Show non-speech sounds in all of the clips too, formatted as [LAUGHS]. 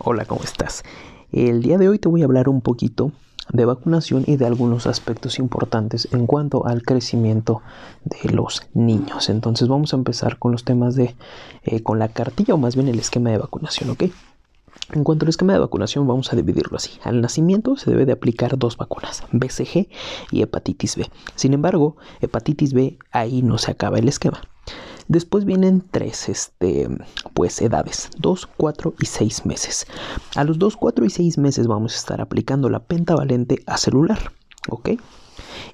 Hola, ¿cómo estás? El día de hoy te voy a hablar un poquito de vacunación y de algunos aspectos importantes en cuanto al crecimiento de los niños. Entonces vamos a empezar con los temas de, eh, con la cartilla o más bien el esquema de vacunación, ¿ok? En cuanto al esquema de vacunación, vamos a dividirlo así. Al nacimiento se debe de aplicar dos vacunas, BCG y hepatitis B. Sin embargo, hepatitis B ahí no se acaba el esquema. Después vienen tres este, pues, edades, 2, 4 y 6 meses. A los 2, 4 y 6 meses vamos a estar aplicando la pentavalente a celular, ¿ok?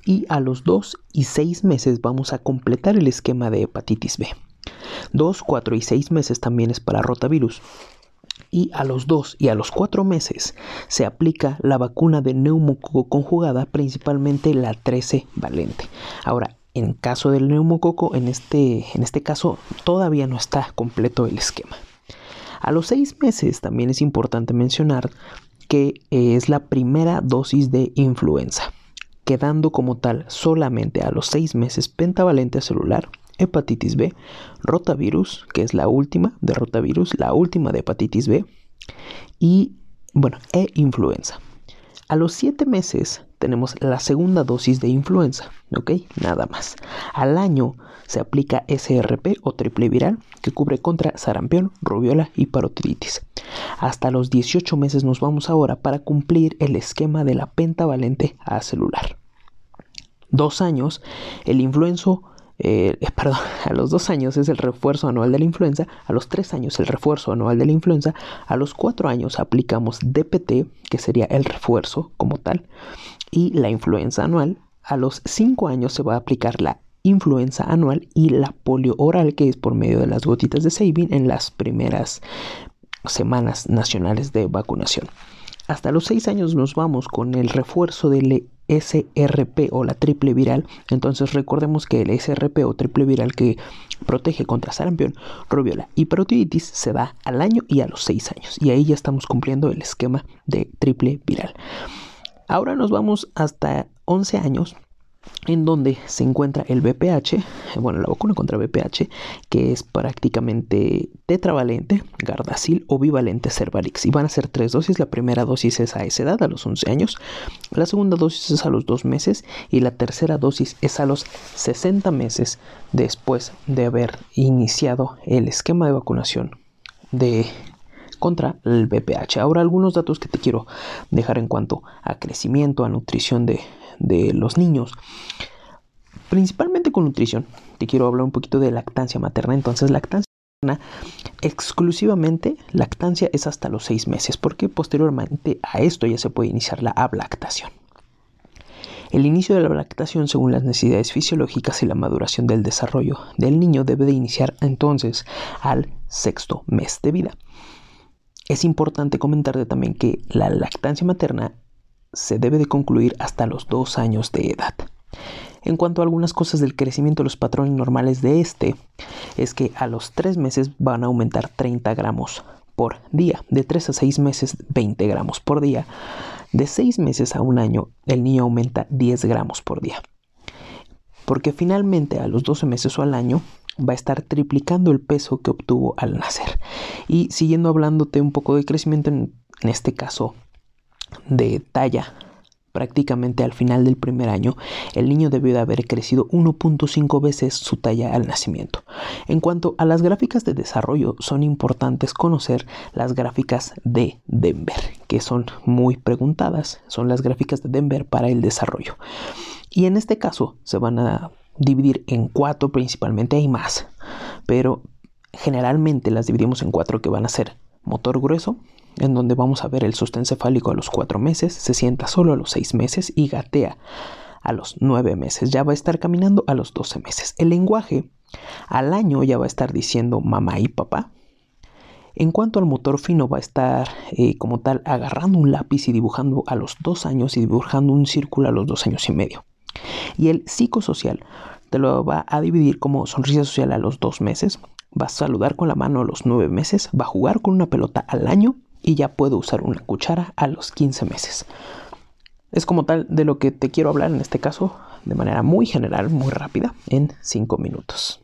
Y a los 2 y 6 meses vamos a completar el esquema de hepatitis B. 2, 4 y 6 meses también es para rotavirus. Y a los 2 y a los 4 meses se aplica la vacuna de neumococo conjugada, principalmente la 13 valente. Ahora, en caso del neumococo, en este, en este caso todavía no está completo el esquema. A los seis meses también es importante mencionar que es la primera dosis de influenza, quedando como tal solamente a los seis meses pentavalente celular, hepatitis B, rotavirus, que es la última de rotavirus, la última de hepatitis B, y bueno, e influenza. A los siete meses tenemos la segunda dosis de influenza, ¿ok? Nada más. Al año se aplica SRP o triple viral que cubre contra sarampión, rubiola y parotiditis. Hasta los 18 meses nos vamos ahora para cumplir el esquema de la pentavalente a celular. Dos años, el influenzo eh, perdón, [LAUGHS] a los dos años es el refuerzo anual de la influenza, a los tres años el refuerzo anual de la influenza, a los cuatro años aplicamos DPT, que sería el refuerzo como tal, y la influenza anual. A los cinco años se va a aplicar la influenza anual y la polio oral, que es por medio de las gotitas de Sabin en las primeras semanas nacionales de vacunación. Hasta los seis años nos vamos con el refuerzo del SRP o la triple viral. Entonces recordemos que el SRP o triple viral que protege contra sarampión, rubiola y parotiditis se da al año y a los 6 años. Y ahí ya estamos cumpliendo el esquema de triple viral. Ahora nos vamos hasta 11 años en donde se encuentra el BPH, bueno, la vacuna contra BPH, que es prácticamente tetravalente, Gardasil o bivalente Cervarix. Y van a ser tres dosis. La primera dosis es a esa edad, a los 11 años. La segunda dosis es a los 2 meses. Y la tercera dosis es a los 60 meses después de haber iniciado el esquema de vacunación de contra el BPH. Ahora algunos datos que te quiero dejar en cuanto a crecimiento, a nutrición de, de los niños. Principalmente con nutrición. Te quiero hablar un poquito de lactancia materna. Entonces, lactancia materna, exclusivamente lactancia es hasta los seis meses, porque posteriormente a esto ya se puede iniciar la ablactación. El inicio de la lactación según las necesidades fisiológicas y la maduración del desarrollo del niño debe de iniciar entonces al sexto mes de vida. Es importante comentarte también que la lactancia materna se debe de concluir hasta los dos años de edad. En cuanto a algunas cosas del crecimiento, los patrones normales de este es que a los tres meses van a aumentar 30 gramos por día, de 3 a 6 meses 20 gramos por día, de 6 meses a un año el niño aumenta 10 gramos por día, porque finalmente a los 12 meses o al año va a estar triplicando el peso que obtuvo al nacer. Y siguiendo hablándote un poco de crecimiento, en, este caso de talla prácticamente al final del primer año, el niño debió de haber crecido 1.5 veces su talla al nacimiento. En cuanto a las gráficas de desarrollo, son importantes conocer las gráficas de Denver, que son muy preguntadas, son las gráficas de Denver para el desarrollo. Y en este caso se van a dividir en cuatro principalmente, hay más, pero generalmente las dividimos en cuatro que van a ser motor grueso, en donde vamos a ver el sostén cefálico a los 4 meses, se sienta solo a los 6 meses y gatea a los 9 meses. Ya va a estar caminando a los 12 meses. El lenguaje al año ya va a estar diciendo mamá y papá. En cuanto al motor fino, va a estar eh, como tal agarrando un lápiz y dibujando a los 2 años y dibujando un círculo a los 2 años y medio. Y el psicosocial te lo va a dividir como sonrisa social a los 2 meses, va a saludar con la mano a los 9 meses, va a jugar con una pelota al año y ya puedo usar una cuchara a los 15 meses. Es como tal de lo que te quiero hablar en este caso de manera muy general, muy rápida, en 5 minutos.